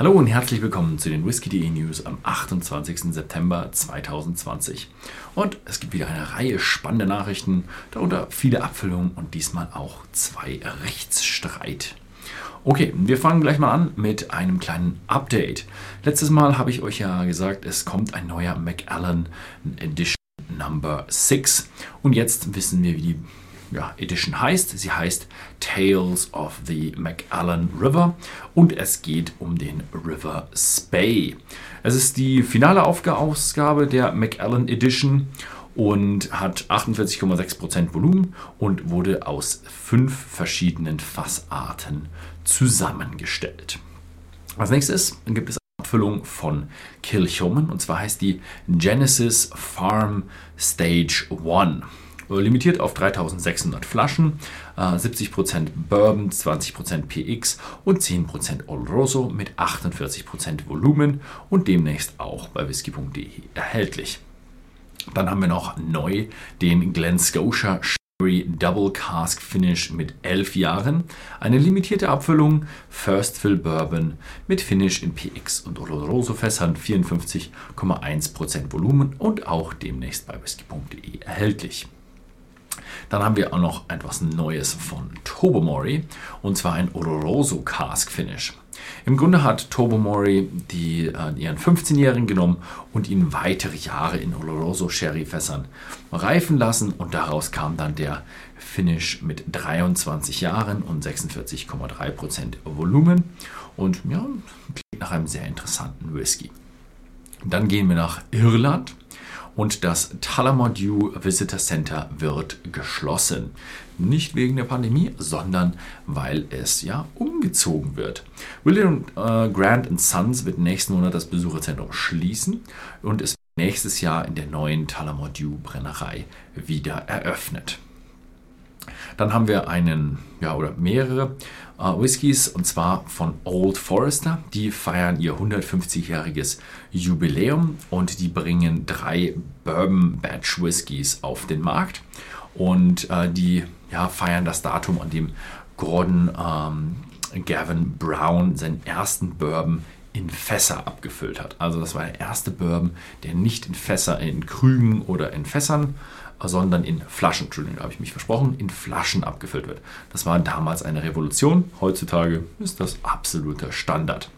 Hallo und herzlich willkommen zu den Whisky.de News am 28. September 2020. Und es gibt wieder eine Reihe spannender Nachrichten, darunter viele Abfüllungen und diesmal auch zwei Rechtsstreit. Okay, wir fangen gleich mal an mit einem kleinen Update. Letztes Mal habe ich euch ja gesagt, es kommt ein neuer Macallan Edition Number 6 und jetzt wissen wir, wie die ja, Edition heißt. Sie heißt Tales of the Macallan River und es geht um den River Spey. Es ist die finale Ausgabe der Macallan Edition und hat 48,6% Volumen und wurde aus fünf verschiedenen Fassarten zusammengestellt. Als nächstes gibt es eine Abfüllung von Kilchoman und zwar heißt die Genesis Farm Stage 1 limitiert auf 3600 Flaschen, 70% äh, Bourbon, 20% PX und 10% Oloroso mit 48% Volumen und demnächst auch bei whisky.de erhältlich. Dann haben wir noch neu den Glen Scotia Sherry Double Cask Finish mit 11 Jahren, eine limitierte Abfüllung First Fill Bourbon mit Finish in PX und Oloroso Fässern 54,1% Volumen und auch demnächst bei whisky.de erhältlich. Dann haben wir auch noch etwas Neues von Tobomori und zwar ein Oloroso Cask Finish. Im Grunde hat Tobomori die, äh, ihren 15-Jährigen genommen und ihn weitere Jahre in Oloroso Sherry Fässern reifen lassen und daraus kam dann der Finish mit 23 Jahren und 46,3% Volumen und ja, klingt nach einem sehr interessanten Whisky. Dann gehen wir nach Irland und das Tullamore Visitor Center wird geschlossen. Nicht wegen der Pandemie, sondern weil es ja umgezogen wird. William äh, Grant Sons wird nächsten Monat das Besucherzentrum schließen und es nächstes Jahr in der neuen Tullamore Brennerei wieder eröffnet. Dann haben wir einen, ja, oder mehrere äh, Whiskys und zwar von Old Forester. Die feiern ihr 150-jähriges Jubiläum und die bringen drei Bourbon Batch Whiskys auf den Markt. Und äh, die ja, feiern das Datum, an dem Gordon ähm, Gavin Brown seinen ersten Bourbon in Fässer abgefüllt hat. Also das war der erste Bourbon, der nicht in Fässer, in Krügen oder in Fässern sondern in Flaschen, Entschuldigung, habe ich mich versprochen, in Flaschen abgefüllt wird. Das war damals eine Revolution. Heutzutage ist das absoluter Standard.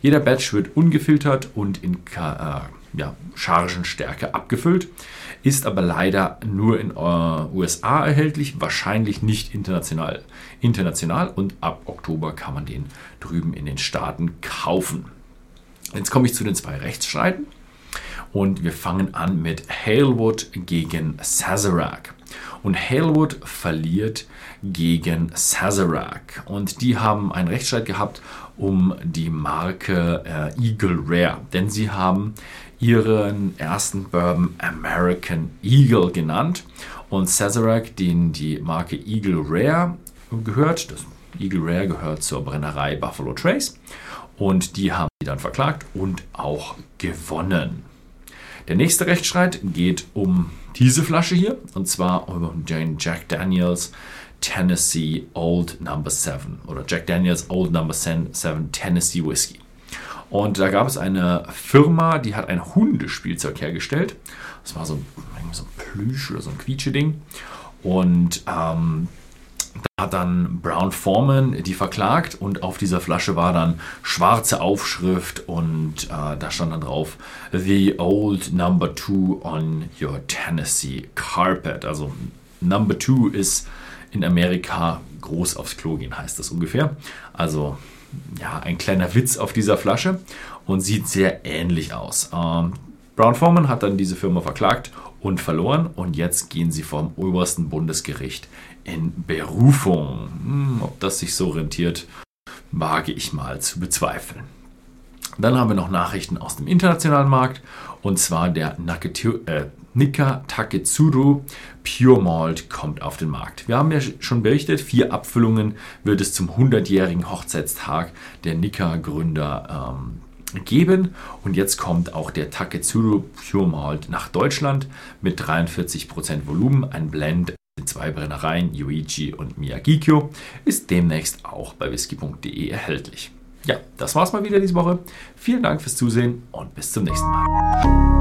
Jeder Batch wird ungefiltert und in äh, ja, Chargenstärke abgefüllt, ist aber leider nur in äh, USA erhältlich, wahrscheinlich nicht international. International und ab Oktober kann man den drüben in den Staaten kaufen. Jetzt komme ich zu den zwei Rechtsstreiten. Und wir fangen an mit Halewood gegen Sazerac. Und Halewood verliert gegen Sazerac. Und die haben einen Rechtsstreit gehabt um die Marke äh, Eagle Rare. Denn sie haben ihren ersten Bourbon American Eagle genannt. Und Sazerac, den die Marke Eagle Rare gehört, das Eagle Rare gehört zur Brennerei Buffalo Trace. Und die haben sie dann verklagt und auch gewonnen. Der nächste Rechtsstreit geht um diese Flasche hier und zwar um den Jack Daniels Tennessee Old Number 7 oder Jack Daniels Old Number 7 Tennessee Whiskey. Und da gab es eine Firma, die hat ein Hundespielzeug hergestellt. Das war so ein, so ein Plüsch oder so ein Quietscheding. Und ähm, da hat dann Brown Foreman die verklagt und auf dieser Flasche war dann schwarze Aufschrift und äh, da stand dann drauf The Old Number Two on Your Tennessee Carpet. Also Number Two ist in Amerika groß aufs Klo gehen, heißt das ungefähr. Also ja, ein kleiner Witz auf dieser Flasche und sieht sehr ähnlich aus. Ähm, Brown Foreman hat dann diese Firma verklagt und verloren und jetzt gehen sie vom obersten Bundesgericht in Berufung. Hm, ob das sich so rentiert, wage ich mal zu bezweifeln. Dann haben wir noch Nachrichten aus dem internationalen Markt und zwar der Naketu, äh, Nika Taketsuru Pure Malt kommt auf den Markt. Wir haben ja schon berichtet, vier Abfüllungen wird es zum 100-jährigen Hochzeitstag der Nika-Gründer ähm, geben. Und jetzt kommt auch der Taketsuru Pure Malt nach Deutschland mit 43% Volumen, ein Blend in zwei Brennereien, Yuichi und Miyagikyo, ist demnächst auch bei whisky.de erhältlich. ja, das war's mal wieder diese Woche. Vielen Dank fürs Zusehen und bis zum nächsten Mal.